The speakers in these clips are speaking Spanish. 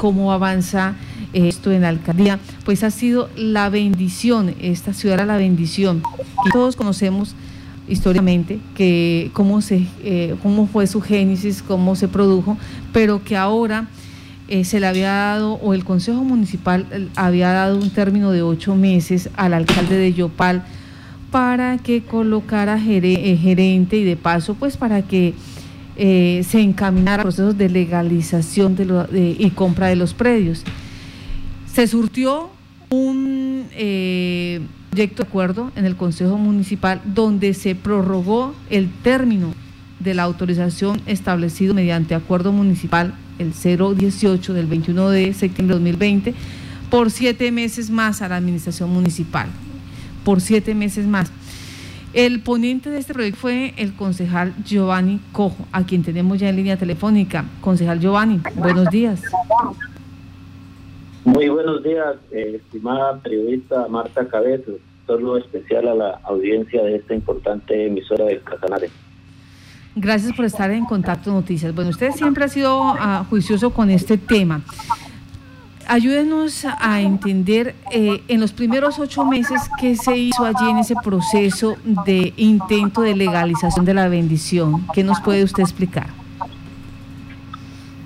cómo avanza esto en la alcaldía, pues ha sido la bendición, esta ciudad era la bendición. Y todos conocemos históricamente que cómo se eh, cómo fue su génesis, cómo se produjo, pero que ahora eh, se le había dado o el Consejo Municipal había dado un término de ocho meses al alcalde de Yopal para que colocara eh, gerente y de paso pues para que se encaminara procesos de legalización de y compra de los predios. Se surtió un proyecto de acuerdo en el Consejo Municipal donde se prorrogó el término de la autorización establecido mediante acuerdo municipal el 018 del 21 de septiembre de 2020 por siete meses más a la administración municipal, por siete meses más. El ponente de este proyecto fue el concejal Giovanni Cojo, a quien tenemos ya en línea telefónica. Concejal Giovanni, buenos días. Muy buenos días, eh, estimada periodista Marta Cabezo. Saludo especial a la audiencia de esta importante emisora del Casanare. Gracias por estar en Contacto Noticias. Bueno, usted siempre ha sido uh, juicioso con este tema. Ayúdenos a entender eh, en los primeros ocho meses qué se hizo allí en ese proceso de intento de legalización de la bendición. ¿Qué nos puede usted explicar?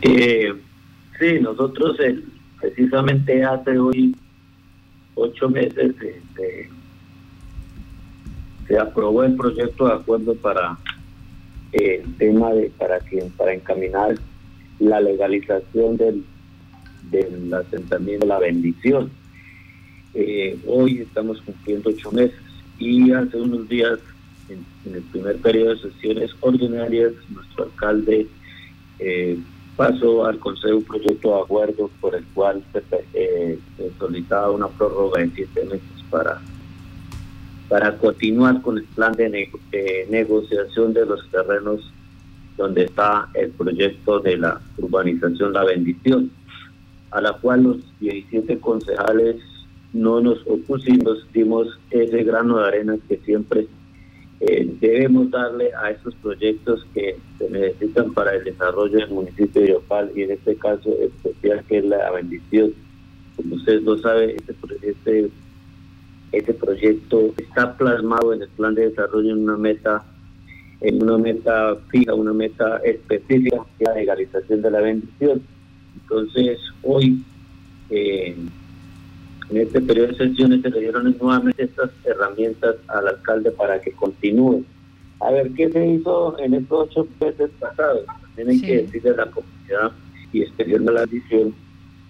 Eh, sí, nosotros precisamente hace hoy ocho meses se aprobó el proyecto de acuerdo para eh, el tema de para que para encaminar la legalización del del asentamiento la bendición. Eh, hoy estamos cumpliendo ocho meses y hace unos días en, el primer periodo de sesiones ordinarias nuestro alcalde eh, pasó al Consejo un proyecto de acuerdo por el cual se, eh, solicitaba una prórroga de siete meses para, para continuar con el plan de negociación de los terrenos donde está el proyecto de la urbanización La Bendición, a la cual los 17 concejales no nos opusimos, dimos ese grano de arena que siempre eh, debemos darle a estos proyectos que se necesitan para el desarrollo del municipio de Yopal y en este caso especial que es la bendición. Como ustedes lo saben, este, este, este proyecto está plasmado en el plan de desarrollo en una meta en una meta fija, una meta específica, que es la legalización de la bendición. Entonces, hoy eh, en este periodo de sesiones se le dieron nuevamente estas herramientas al alcalde para que continúe. A ver, ¿qué se hizo en estos ocho meses pasados? Tienen que decirle a la comunidad y extendiendo la visión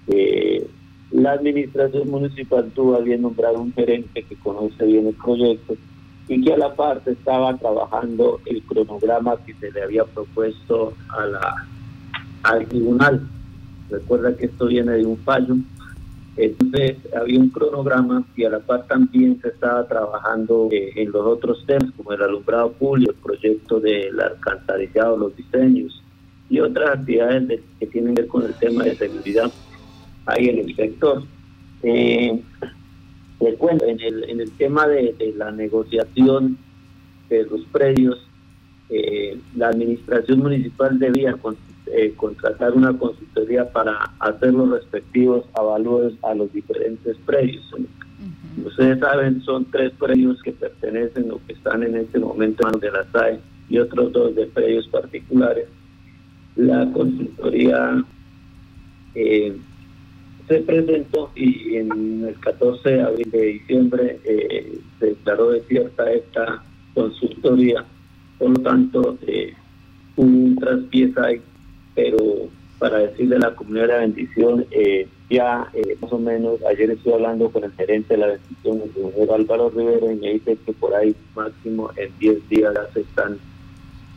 que la administración municipal tuvo a bien nombrar un gerente que conoce bien el proyecto y que a la parte estaba trabajando el cronograma que se le había propuesto a la al tribunal. Recuerda que esto viene de un fallo entonces había un cronograma y a la par también se estaba trabajando eh, en los otros temas como el alumbrado público, el proyecto del alcantarillado, los diseños y otras actividades que tienen que ver con el tema de seguridad ahí en el sector. Eh, en el, en el tema de, la negociación de los predios, eh, la administración municipal debía eh, contratar una consultoría para hacer los respectivos avalúos a los diferentes predios. Ustedes saben, son tres predios que pertenecen o que están en este momento en de la SAE y otros dos de predios particulares. La consultoría eh, se presentó y en el 14 de abril de diciembre eh, se declaró desierta esta consultoría. Por lo tanto, hubo un traspiés pero para decirle a la comunidad de la bendición, eh, ya eh, más o menos, ayer estuve hablando con el gerente de la bendición, el señor Álvaro Rivera, y me dice que por ahí máximo en 10 días se están,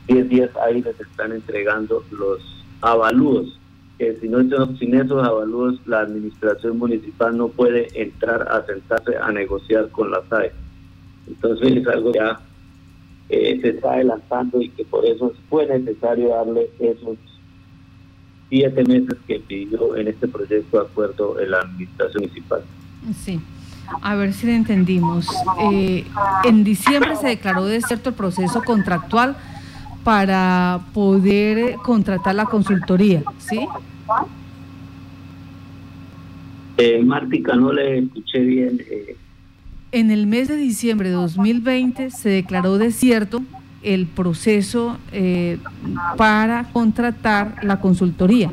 10 días ahí les están entregando los avalúos, que si no sin esos avalúos la administración municipal no puede entrar a sentarse a negociar con la SAE. Entonces es algo ya eh, se está adelantando y que por eso fue necesario darle esos siete meses que pidió en este proyecto de acuerdo en la administración municipal. Sí. A ver si le entendimos. Eh, en diciembre se declaró desierto el proceso contractual para poder contratar la consultoría, ¿sí? Eh, Mártica, no le escuché bien. Eh. En el mes de diciembre de 2020 se declaró desierto el proceso eh, para contratar la consultoría.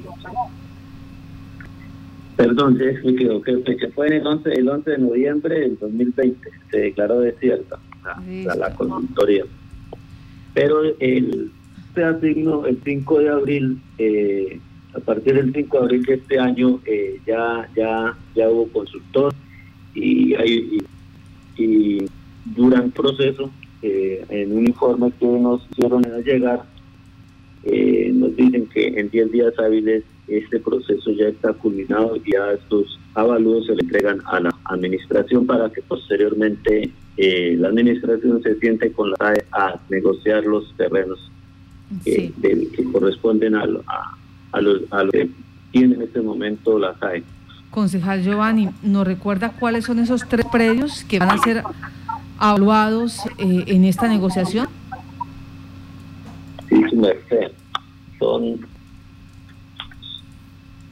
Perdón, se expliqué, que fue el 11, el 11 de noviembre del 2020, se declaró desierta la, la, consultoría. Pero el, se asignó el 5 de abril, eh, a partir del 5 de abril de este año, eh, ya, ya, ya hubo consultor y, hay, y, durante el proceso, eh, en un informe que nos hicieron llegar, nos dicen que en 10 días hábiles este proceso ya está culminado y ya estos avalúos se le entregan a la administración para que posteriormente eh, la administración se siente con la AE a negociar los terrenos que, corresponden a, a, los, a lo que tiene en este momento la SAE. Concejal Giovanni, ¿nos recuerda cuáles son esos tres predios que van a ser evaluados eh, en esta negociación? Sí, su merced. Son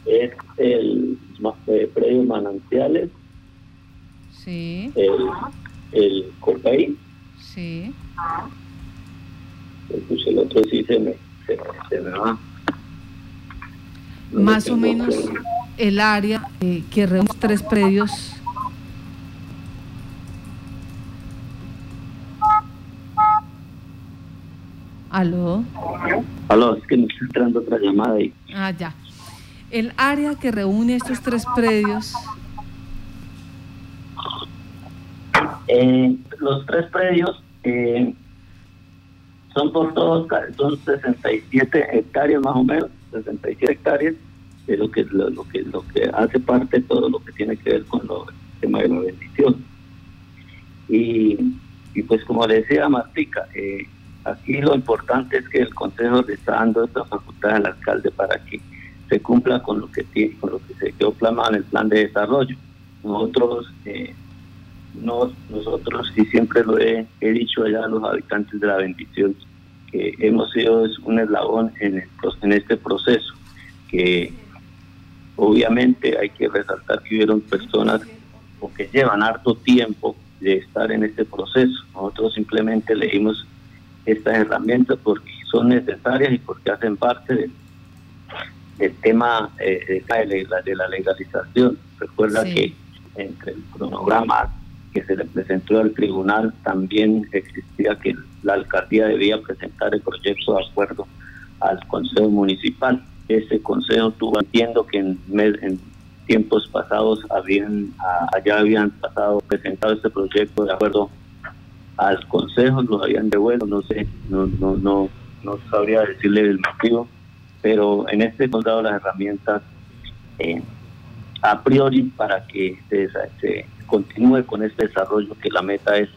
es el eh, predio Manantiales, sí. el, el Copey, sí. Pues el otro sí se me, se, me va. Más o menos el área eh, que reúne tres predios. ¿Aló? Aló, es que me está entrando otra llamada ahí. Ah, ya. El área que reúne estos tres predios. Eh, los tres predios eh, son por todos, son 67 hectáreas más o menos, 67 hectáreas de lo que lo, que lo que hace parte de todo lo que tiene que ver con lo, el tema de la bendición. Y, y pues como le decía Martica, eh, aquí lo importante es que el Consejo le está dando esta facultad al alcalde para que se cumpla con lo que tiene, con lo que se quedó plasmado en el plan de desarrollo. Nosotros, eh, nosotros y siempre lo he, dicho allá a los habitantes de la bendición, que hemos sido un eslabón en, en este proceso, que obviamente hay que resaltar que hubieron personas o que llevan harto tiempo de estar en este proceso. Nosotros simplemente leímos estas herramientas porque son necesarias y porque hacen parte del el tema eh, de, la, de la legalización. Recuerda que entre el cronograma que se le presentó al tribunal también existía que la alcaldía debía presentar el proyecto de acuerdo al consejo municipal. Ese consejo tuvo, entiendo que en, en tiempos pasados habían allá habían pasado presentado este proyecto de acuerdo al consejo, lo habían devuelto, no sé, no no no no sabría decirle el motivo pero en este hemos dado las herramientas eh, a priori para que se, continúe con este desarrollo, que la meta es,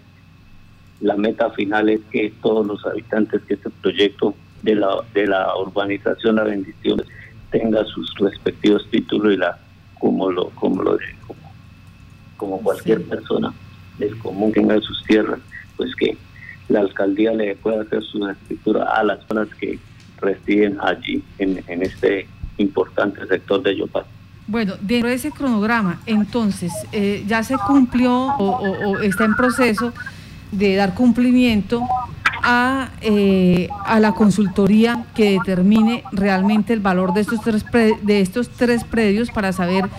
la meta final es que todos los habitantes que este proyecto de la, de la urbanización La Bendición tenga sus respectivos títulos y la como lo como lo como, como cualquier persona del común tenga sus tierras, pues que la alcaldía le pueda hacer su escritura a las personas que residen allí en, este importante sector de Yopal. Bueno, dentro de ese cronograma, entonces, eh, ya se cumplió o, está en proceso de dar cumplimiento a, eh, a la consultoría que determine realmente el valor de estos tres, de estos tres predios para saber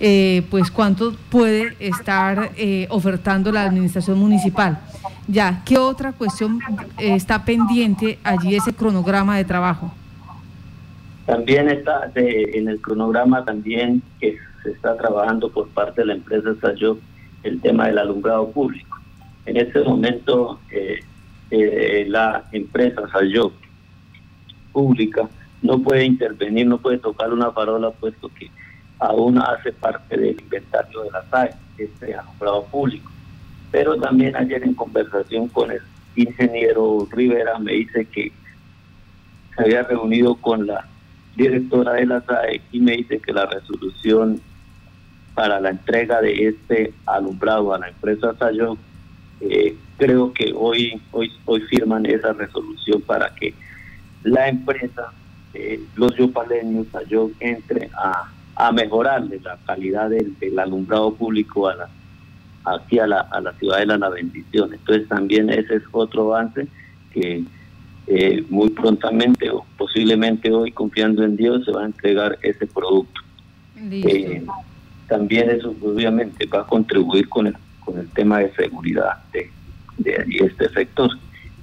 eh, pues cuánto puede estar ofertando la administración municipal. Ya, ¿qué otra cuestión eh, está pendiente allí ese cronograma de trabajo? También está en el cronograma también que se está trabajando por parte de la empresa Sayo el tema del alumbrado público. En este momento eh, eh, la empresa Sayo pública no puede intervenir, no puede tocar una parola puesto que aún hace parte del inventario de la SAE, este alumbrado público pero también ayer en conversación con el ingeniero Rivera me dice que se había reunido con la directora de la SAE y me dice que la resolución para la entrega de este alumbrado a la empresa Sayo, eh, creo que hoy, hoy, hoy firman esa resolución para que la empresa, eh, los yopaleños Sayo, entre a, a mejorarle la calidad del, alumbrado público a la, aquí a la, a la ciudad de la Bendición. Entonces también ese es otro avance que eh, muy prontamente o posiblemente hoy, confiando en Dios, se va a entregar ese producto. Eh, también eso obviamente va a contribuir con el, con el tema de seguridad de, de este sector.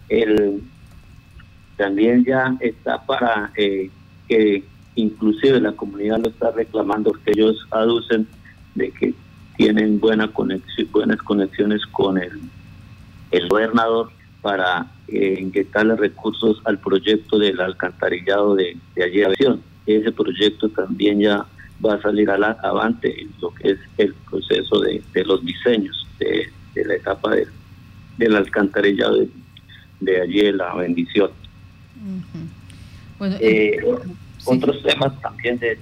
El, también ya está para eh, que inclusive la comunidad lo está reclamando que ellos aducen de que tienen buena conexión, buenas conexiones con el, el gobernador para eh, inyectarle recursos al proyecto del alcantarillado de, de ayer. Ese proyecto también ya va a salir a la, avante en lo que es el proceso de, los diseños de, la etapa del alcantarillado de, de allí la bendición. bueno, eh, otros temas también de,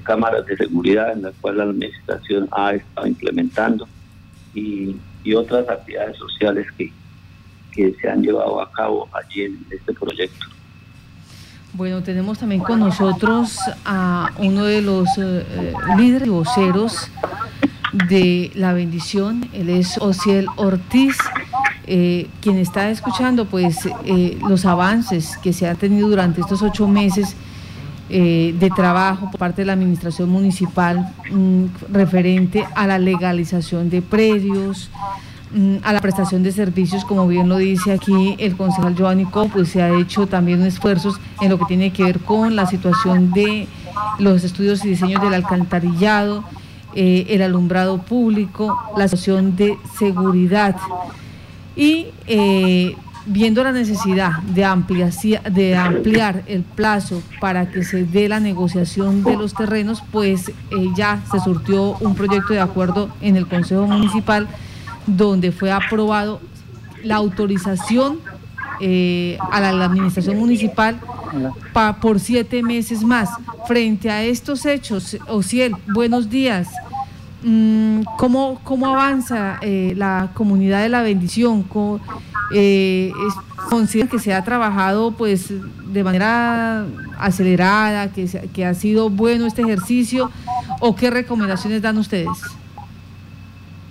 cámaras de seguridad en las cuales la administración ha estado implementando y, otras actividades sociales que, que se han llevado a cabo allí en este proyecto. Bueno, tenemos también con nosotros a uno de los eh, eh, líderes voceros de La Bendición, él es Ociel Ortiz, eh, quien está escuchando pues los avances que se han tenido durante estos ocho meses de trabajo por parte de la administración municipal mm, referente a la legalización de predios, Mm, a la prestación de servicios, como bien lo dice aquí el concejal Giovanni pues se ha hecho también esfuerzos en lo que tiene que ver con la situación de los estudios y diseños del alcantarillado, eh, el alumbrado público, la situación de seguridad. Y eh, viendo la necesidad de, de ampliar el plazo para que se dé la negociación de los terrenos, pues eh, ya se surtió un proyecto de acuerdo en el Consejo Municipal donde fue aprobado la autorización eh, a la, administración municipal por siete meses más. Frente a estos hechos, Ociel, buenos días. Mm, ¿Cómo, cómo avanza eh, la comunidad de la bendición? Eh, ¿Consideran que se ha trabajado pues de manera acelerada, que, que ha sido bueno este ejercicio o qué recomendaciones dan ustedes?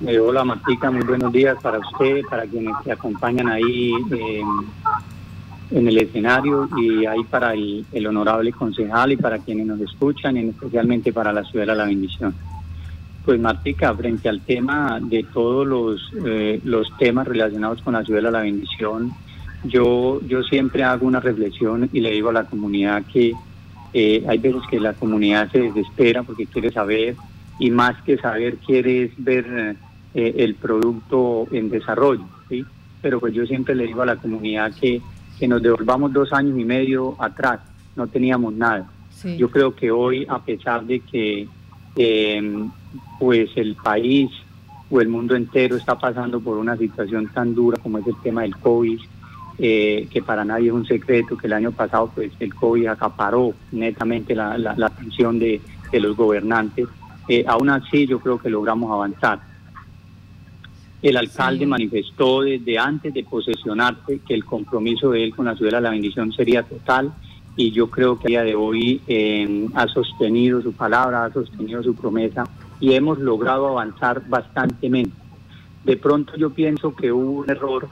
Eh, hola Martica, muy buenos días para usted, para quienes te acompañan ahí eh, en el escenario y ahí para el, honorable concejal y para quienes nos escuchan y especialmente para la ciudad de la bendición. Pues Martica, frente al tema de todos los, eh, los temas relacionados con la ciudad de la bendición, yo, yo siempre hago una reflexión y le digo a la comunidad que hay veces que la comunidad se desespera porque quiere saber y más que saber quiere ver eh, el producto en desarrollo, ¿sí? Pero pues yo siempre le digo a la comunidad que, que nos devolvamos dos años y medio atrás, no teníamos nada. Yo creo que hoy, a pesar de que em, pues el país o el mundo entero está pasando por una situación tan dura como es el tema del COVID, eh, que para nadie es un secreto que el año pasado pues el COVID acaparó netamente la, la, atención de, de, los gobernantes, eh, aún así yo creo que logramos avanzar. El alcalde manifestó desde antes de posesionarse que el compromiso de él con la ciudad de la bendición sería total y yo creo que a día de hoy eh, ha sostenido su palabra, ha sostenido su promesa y hemos logrado avanzar bastantemente. De pronto yo pienso que hubo un error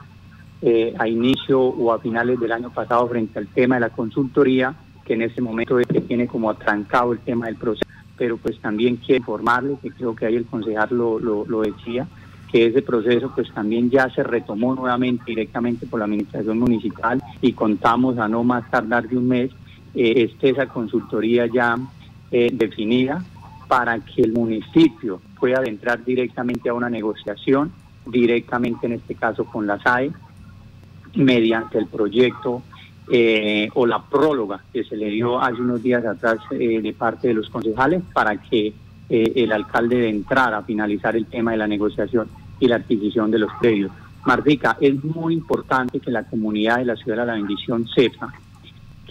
eh, a inicio o a finales del año pasado frente al tema de la consultoría, que en ese momento tiene como atrancado el tema del proceso, pero pues también quiero informarle, que creo que ahí el concejal lo, lo decía, que ese proceso pues también ya se retomó nuevamente directamente por la administración municipal y contamos a no más tardar de un mes eh, esté esa consultoría ya eh, definida para que el municipio pueda entrar directamente a una negociación, directamente en este caso con la SAE, mediante el proyecto eh, o la próloga que se le dio hace unos días atrás de parte de los concejales para que el alcalde entrara a finalizar el tema de la negociación y la adquisición de los predios. Mardica, es muy importante que la comunidad de la ciudad de la bendición sepa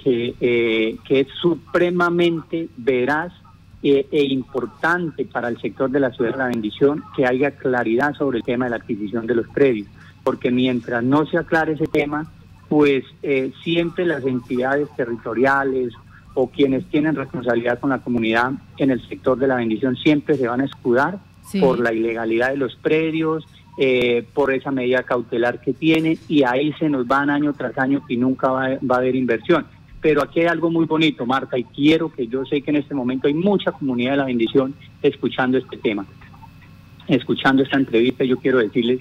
que, eh, que es supremamente veraz e, e, importante para el sector de la ciudad de la bendición que haya claridad sobre el tema de la adquisición de los predios, porque mientras no se aclare ese tema, pues eh, siempre las entidades territoriales o quienes tienen responsabilidad con la comunidad en el sector de la bendición siempre se van a escudar por la ilegalidad de los predios, eh, por esa medida cautelar que tiene y ahí se nos van año tras año y nunca va, va, a haber inversión. Pero aquí hay algo muy bonito, Marta, y quiero que yo sé que en este momento hay mucha comunidad de la bendición escuchando este tema, escuchando esta entrevista. Yo quiero decirles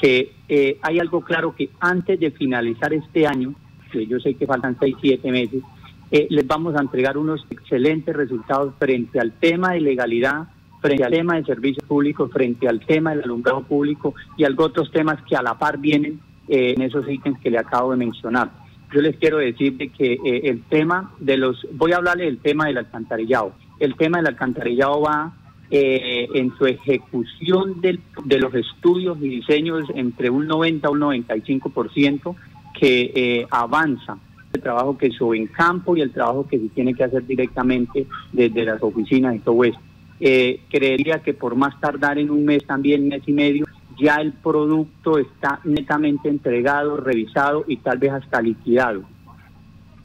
que eh, hay algo claro que antes de finalizar este año, que yo sé que faltan seis, siete meses, eh, les vamos a entregar unos excelentes resultados frente al tema de legalidad, frente al tema de servicios públicos, frente al tema del alumbrado público y algo otros temas que a la par vienen eh, en esos ítems que le acabo de mencionar. Yo les quiero decir que el tema de los, voy a hablarle del tema del alcantarillado. El tema del alcantarillado va eh, en su ejecución del, de los estudios y diseños entre un 90 a un 95% que eh, avanza el trabajo que hizo en campo y el trabajo que se tiene que hacer directamente desde las oficinas y todo esto. Eh, creería que por más tardar en un mes, también mes y medio, ya el producto está netamente entregado, revisado y tal vez hasta liquidado.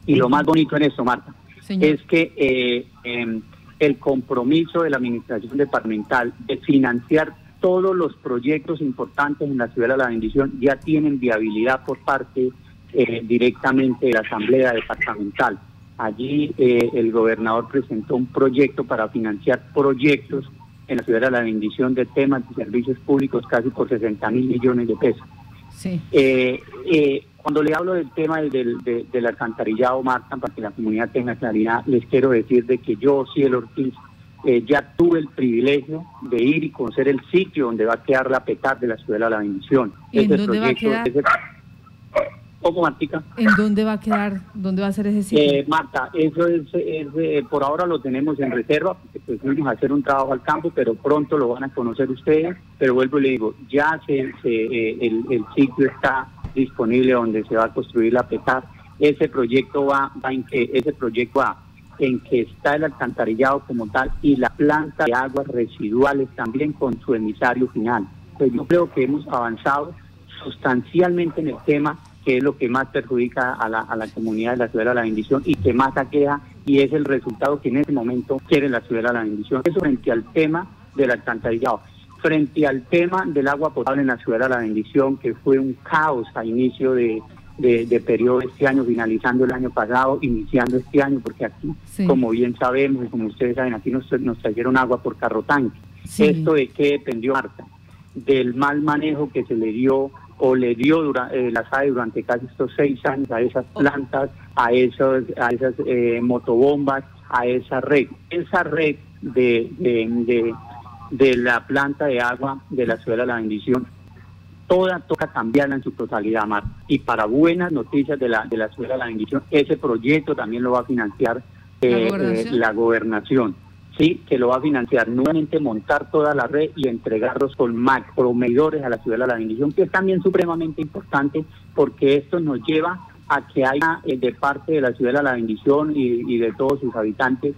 Y lo más bonito en eso, Marta, es que eh, em, el compromiso de la Administración Departamental de financiar todos los proyectos importantes en la Ciudad de la Bendición ya tienen viabilidad por parte eh, directamente de la Asamblea Departamental. Allí eh, el gobernador presentó un proyecto para financiar proyectos en la Ciudad de la Bendición de temas de servicios públicos casi por 60 mil millones de pesos. Sí. Eh, cuando le hablo del tema del, del, alcantarillado, Marta, para que la comunidad tenga claridad, les quiero decir de que yo, Cielo Ortiz, eh, ya tuve el privilegio de ir y conocer el sitio donde va a quedar la petar de la Ciudad de la Bendición. ¿En dónde va a quedar? ¿Cómo, Martica? ¿En dónde va a quedar? ¿Dónde va a ser ese sitio? Eh, Marta, eso es, eh, por ahora lo tenemos en reserva, porque pues fuimos a hacer un trabajo al campo, pero pronto lo van a conocer ustedes. Pero vuelvo y le digo, ya se, se el, el sitio está disponible donde se va a construir la petar. Ese proyecto va, en que ese proyecto va en que está el alcantarillado como tal y la planta de aguas residuales también con su emisario final. Pues yo creo que hemos avanzado sustancialmente en el tema que es lo que más perjudica a la, a la comunidad de la ciudad de la bendición y que más aqueja y es el resultado que en este momento quiere la ciudad de la bendición. Eso frente al tema del alcantarillado frente al tema del agua potable en la ciudad de la bendición, que fue un caos a inicio de, de, periodo este año, finalizando el año pasado, iniciando este año, porque aquí, como bien sabemos y como ustedes saben, aquí nos, nos trajeron agua por carro tanque. ¿Esto de qué dependió Marta? Del mal manejo que se le dio o le dio durante, eh, la SAE durante casi estos seis años a esas plantas, a, esos, a esas eh, motobombas, a esa red. Esa red de, de de la planta de agua de la ciudad de la bendición, toda toca cambiarla en su totalidad, Mar. Y para buenas noticias de la, de la ciudad de la bendición, ese proyecto también lo va a financiar eh, eh, ¿La, gobernación? Sí, que lo va a financiar nuevamente montar toda la red y entregarlos con macromedidores a la ciudad de la bendición, que es también supremamente importante porque esto nos lleva a que haya eh, de parte de la ciudad de la bendición y, de todos sus habitantes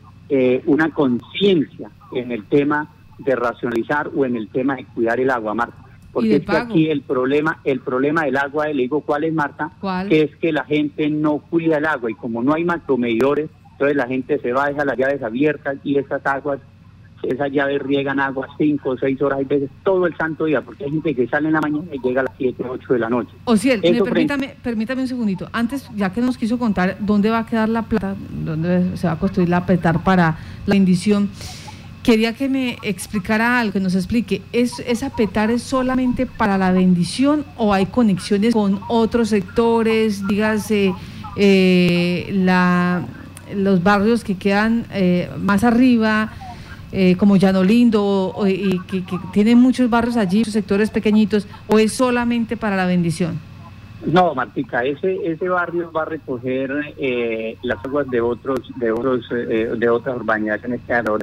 una conciencia en el tema de racionalizar o en el tema de cuidar el agua, Marta. Porque es que aquí el problema, el problema del agua, le digo cuál es, Marta, que es que la gente no cuida el agua y como no hay macromedidores, entonces la gente se va, deja las llaves abiertas y esas aguas, esas llaves riegan agua cinco o seis horas, hay veces todo el santo día, porque hay gente que sale en la mañana y llega a las 7, 8 de la noche. O sea, permítame, permítame un segundito. Antes, ya que nos quiso contar dónde va a quedar la plata, dónde se va a construir la petar para la bendición. Quería que me explicara algo, que nos explique, ¿es, ¿esa petar es solamente para la bendición o hay conexiones con otros sectores, dígase, eh, la, los barrios que quedan eh, más arriba, eh, como Llano Lindo, y que, que tienen muchos barrios allí, sectores pequeñitos, o es solamente para la bendición? No, Martica, ese ese barrio va a recoger eh, las aguas de otros de otros eh, de otras urbanidades que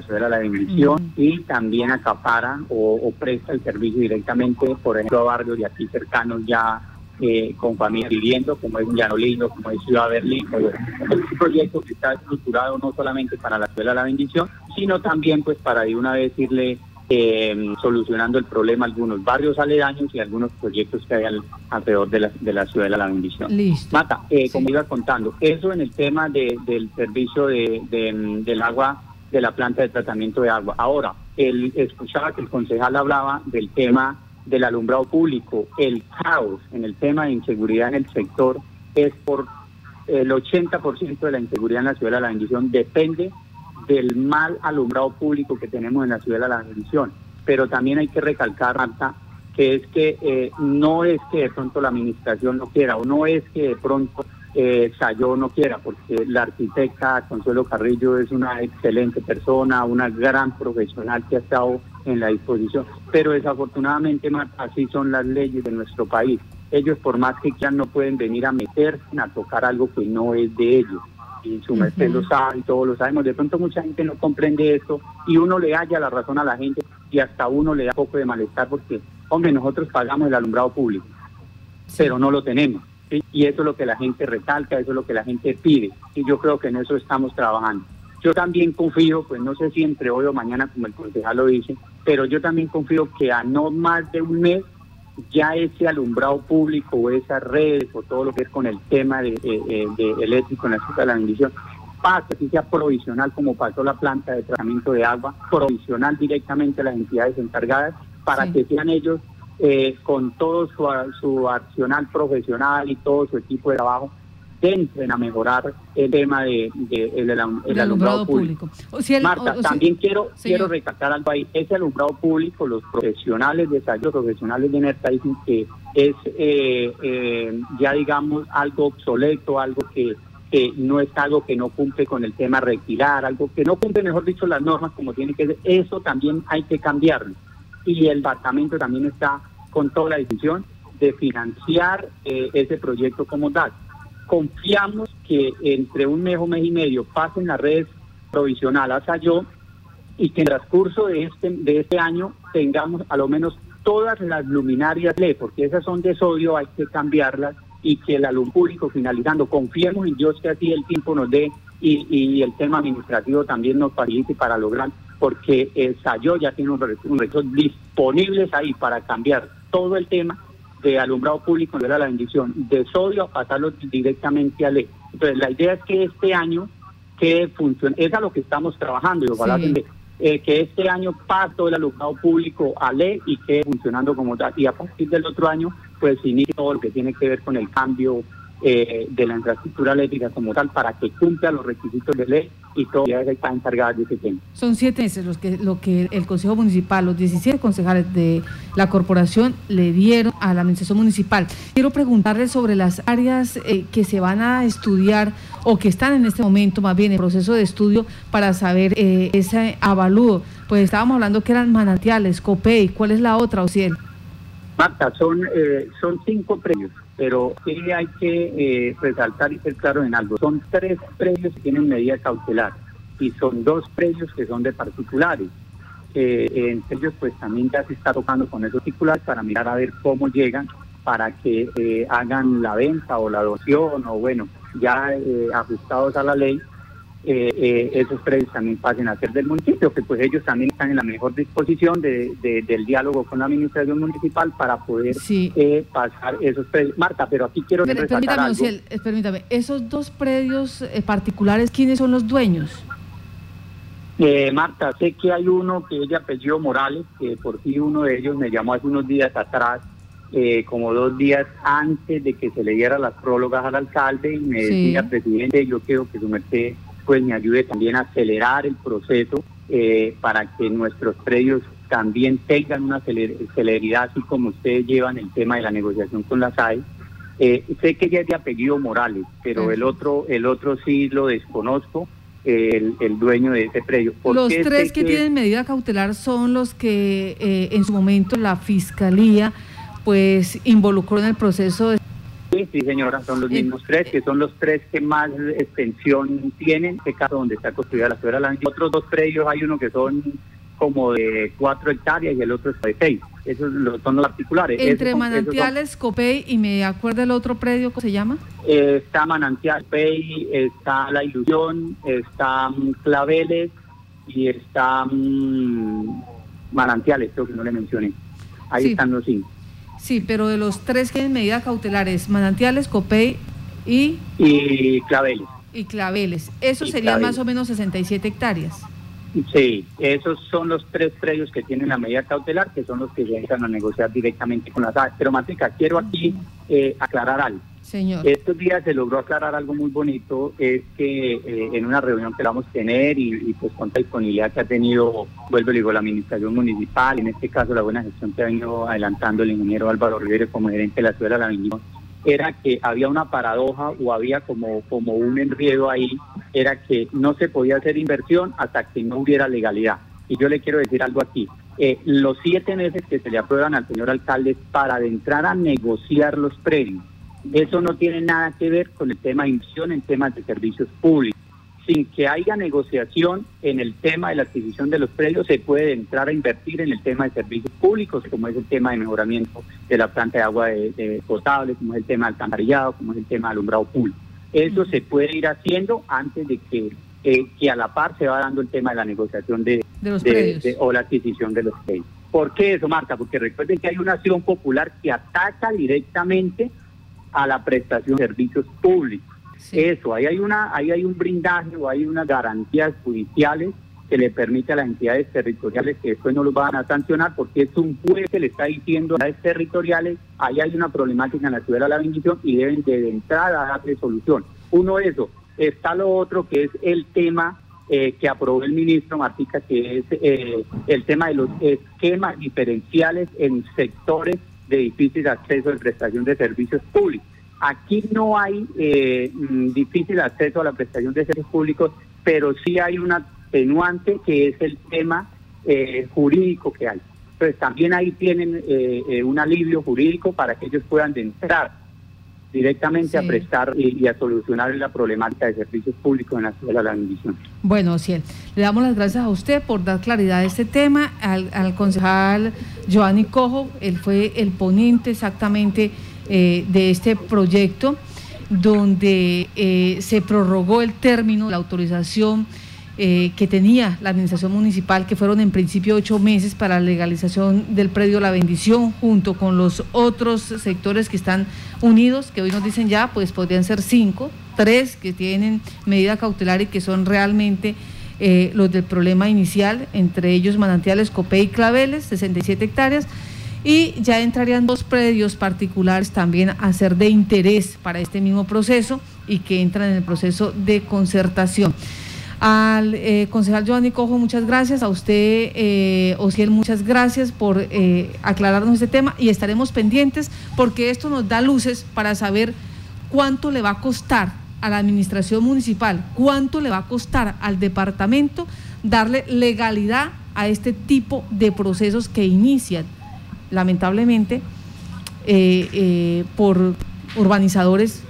se la división y también acapara o, presta el servicio directamente, por ejemplo, a barrios de aquí cercanos ya eh, con familias viviendo, como es Llanolino, como es Ciudad Berlín. Es un proyecto que está estructurado no solamente para la Escuela de la Bendición, sino también pues para de una vez irle eh, solucionando el problema algunos barrios aledaños y algunos proyectos que hay alrededor de la, de la ciudad de la bendición. Listo. Mata, eh, como iba contando, eso en el tema de, del servicio de, del agua de la planta de tratamiento de agua. Ahora, él escuchaba que el concejal hablaba del tema del alumbrado público, el caos en el tema de inseguridad en el sector es por el 80% de la inseguridad en la ciudad de la bendición depende del mal alumbrado público que tenemos en la ciudad de la bendición. Pero también hay que recalcar, Marta, que es que eh, no es que de pronto la administración no quiera o no es que de pronto eh, Sayó no quiera, porque la arquitecta Consuelo Carrillo es una excelente persona, una gran profesional que ha estado en la disposición, pero desafortunadamente Marta, así son las leyes de nuestro país ellos por más que quieran no pueden venir a meterse a tocar algo que no es de ellos. Y su merced lo sabe y todos lo sabemos. De pronto mucha gente no comprende esto y uno le halla la razón a la gente y hasta uno le da poco de malestar porque, hombre, nosotros pagamos el alumbrado público, pero no lo tenemos. Y eso es lo que la gente recalca, eso es lo que la gente pide. Y yo creo que en eso estamos trabajando. Yo también confío, pues no sé si entre hoy o mañana, como el concejal lo dice, pero yo también confío que a no más de un mes ya ese alumbrado público o esas redes o todo lo que es con el tema de, eléctrico en la ciudad de la bendición pase, así sea provisional como pasó la planta de tratamiento de agua, provisional directamente a las entidades encargadas para que sean ellos eh, con todo su, su accional profesional y todo su equipo de trabajo entren a mejorar el tema de, el, alumbrado, público. Marta, también quiero quiero recalcar algo ahí. Ese alumbrado público, los profesionales de salud, los profesionales de energía dicen que es eh, eh, ya digamos algo obsoleto, algo que, que no es algo que no cumple con el tema retirar, algo que no cumple, mejor dicho, las normas como tiene que ser. Eso también hay que cambiarlo. Y el departamento también está con toda la decisión de financiar eh, ese proyecto como tal. Confiamos que entre un mes o mes y medio pasen las redes provisional a yo y que en el transcurso de este, de este año tengamos a lo menos todas las luminarias LED, porque esas son de sodio, hay que cambiarlas y que el alumno público finalizando, confiemos en Dios que así el tiempo nos dé y, y el tema administrativo también nos facilite para lograr, porque el Sayo ya tiene unos recursos disponibles ahí para cambiar todo el tema de alumbrado público de la bendición de sodio a pasarlo directamente a LED. Entonces, la idea es que este año que funcione, es a lo que estamos trabajando y ojalá eh, que este año pase todo el alumbrado público a LED y quede funcionando como tal. Y a partir del otro año, pues inicie todo lo que tiene que ver con el cambio eh, de la infraestructura eléctrica como tal para que cumpla los requisitos de ley y todo está encargado de ese tema. Son siete meses los que, lo que el Consejo Municipal, los 17 concejales de la corporación le dieron a la Administración Municipal. Quiero preguntarle sobre las áreas eh, que se van a estudiar o que están en este momento más bien en proceso de estudio para saber eh, ese avalúo. Pues estábamos hablando que eran manantiales, COPEI, ¿cuál es la otra, Ociel? Marta, son, son cinco premios pero sí hay que eh, resaltar y ser claro en algo. Son tres predios que tienen medida cautelar y son dos predios que son de particulares. Eh, entre ellos pues también ya se está tocando con esos particulares para mirar a ver cómo llegan para que eh, hagan la venta o la adopción o bueno, ya ajustados a la ley eh, eh, esos predios también pasen a ser del municipio, que pues ellos también están en la mejor disposición de, del diálogo con la administración municipal para poder eh, pasar esos predios. Marta, pero aquí quiero pero, permítame, permítame, esos dos predios particulares, ¿quiénes son los dueños? Marta, sé que hay uno que es de apellido Morales, que por sí uno de ellos me llamó hace unos días atrás, como dos días antes de que se le diera las prólogas al alcalde, y me decía, presidente, yo quiero que su merced pues me ayude también a acelerar el proceso eh, para que nuestros predios también tengan una celeridad, así como ustedes llevan el tema de la negociación con la SAE. Eh, sé que ya es de apellido Morales, pero el otro, el otro sí lo desconozco, el, dueño de ese predio. Los tres que, tienen medida cautelar son los que eh, en su momento la fiscalía pues involucró en el proceso de Sí, señora, son los mismos tres, que son los tres que más extensión tienen, este caso donde está construida la ciudad de la Otros dos predios hay uno que son como de cuatro hectáreas y el otro es de seis. Esos son los particulares. Entre Manantiales, Copey y me acuerdo el otro predio, ¿cómo se llama? Eh, está Manantial Copey, está La Ilusión, está mm, Claveles y está... Mm, manantiales, creo que no le mencioné. Ahí están los cinco. Sí, pero de los tres que tienen medidas cautelares, manantiales, Copey y... Y claveles. Y claveles. Eso sería más o menos 67 hectáreas. Sí, esos son los tres predios que tienen la medida cautelar, que son los que se entran a negociar directamente con las aves. Pero, Matica, quiero aquí eh, aclarar algo. Señor. Estos días se logró aclarar algo muy bonito, es que eh, en una reunión que vamos a tener y, pues con la disponibilidad que ha tenido, vuelvo y digo, la administración municipal, en este caso la buena gestión que ha venido adelantando el ingeniero Álvaro Rivera como gerente de la ciudad de la Avenida, era que había una paradoja o había como, como un enredo ahí, era que no se podía hacer inversión hasta que no hubiera legalidad. Y yo le quiero decir algo aquí. Eh, los siete meses que se le aprueban al señor alcalde para adentrar a negociar los predios, eso no tiene nada que ver con el tema de inversión en temas de servicios públicos. Sin que haya negociación en el tema de la adquisición de los predios, se puede entrar a invertir en el tema de servicios públicos, como es el tema de mejoramiento de la planta de agua de, potable, como es el tema de alcantarillado, como es el tema de alumbrado público. Eso se puede ir haciendo antes de que, eh, que a la par se va dando el tema de la negociación de, los predios. o la adquisición de los predios. ¿Por qué eso, Marta? Porque recuerden que hay una acción popular que ataca directamente a la prestación de servicios públicos. Eso, ahí hay, una, ahí hay un brindaje o hay unas garantías judiciales que le permite a las entidades territoriales que después no los van a sancionar porque es un juez que le está diciendo a las territoriales, ahí hay una problemática en la ciudad de la bendición y deben de, entrada darle solución. Uno de eso. Está lo otro que es el tema eh, que aprobó el ministro Martica, que es eh, el tema de los esquemas diferenciales en sectores de difícil acceso en prestación de servicios públicos. Aquí no hay eh, mm, difícil acceso a la prestación de servicios públicos, pero sí hay un atenuante que es el tema eh, jurídico que hay. Entonces también ahí tienen eh, un alivio jurídico para que ellos puedan entrar directamente a prestar y, a solucionar la problemática de servicios públicos en la ciudad de la bendición. Bueno, Ciel, le damos las gracias a usted por dar claridad a este tema, al, concejal Giovanni Cojo, él fue el ponente exactamente eh, de este proyecto donde eh, se prorrogó el término, de la autorización eh, que tenía la administración municipal, que fueron en principio ocho meses para la legalización del predio La Bendición, junto con los otros sectores que están unidos, que hoy nos dicen ya, pues podrían ser cinco, tres que tienen medida cautelar y que son realmente eh, los del problema inicial, entre ellos Manantiales, Copé y Claveles, 67 hectáreas, y ya entrarían dos predios particulares también a ser de interés para este mismo proceso y que entran en el proceso de concertación. Al eh, concejal Giovanni Cojo, muchas gracias. A usted, eh, Ociel, muchas gracias por eh, aclararnos este tema y estaremos pendientes porque esto nos da luces para saber cuánto le va a costar a la administración municipal, cuánto le va a costar al departamento darle legalidad a este tipo de procesos que inician, lamentablemente, eh, por urbanizadores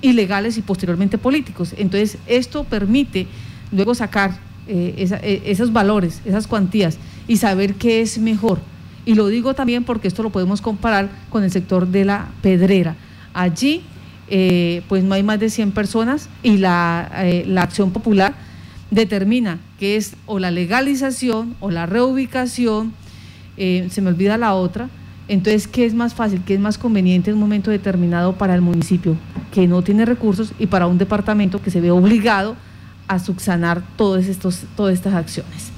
ilegales y posteriormente políticos. Entonces, esto permite luego sacar eh, eh, esos valores, esas cuantías y saber qué es mejor. Y lo digo también porque esto lo podemos comparar con el sector de la pedrera. Allí, eh, pues no hay más de 100 personas y la, la acción popular determina que es o la legalización o la reubicación, se me olvida la otra. Entonces, ¿qué es más fácil, qué es más conveniente en un momento determinado para el municipio que no tiene recursos y para un departamento que se ve obligado a subsanar todos estos, todas estas acciones.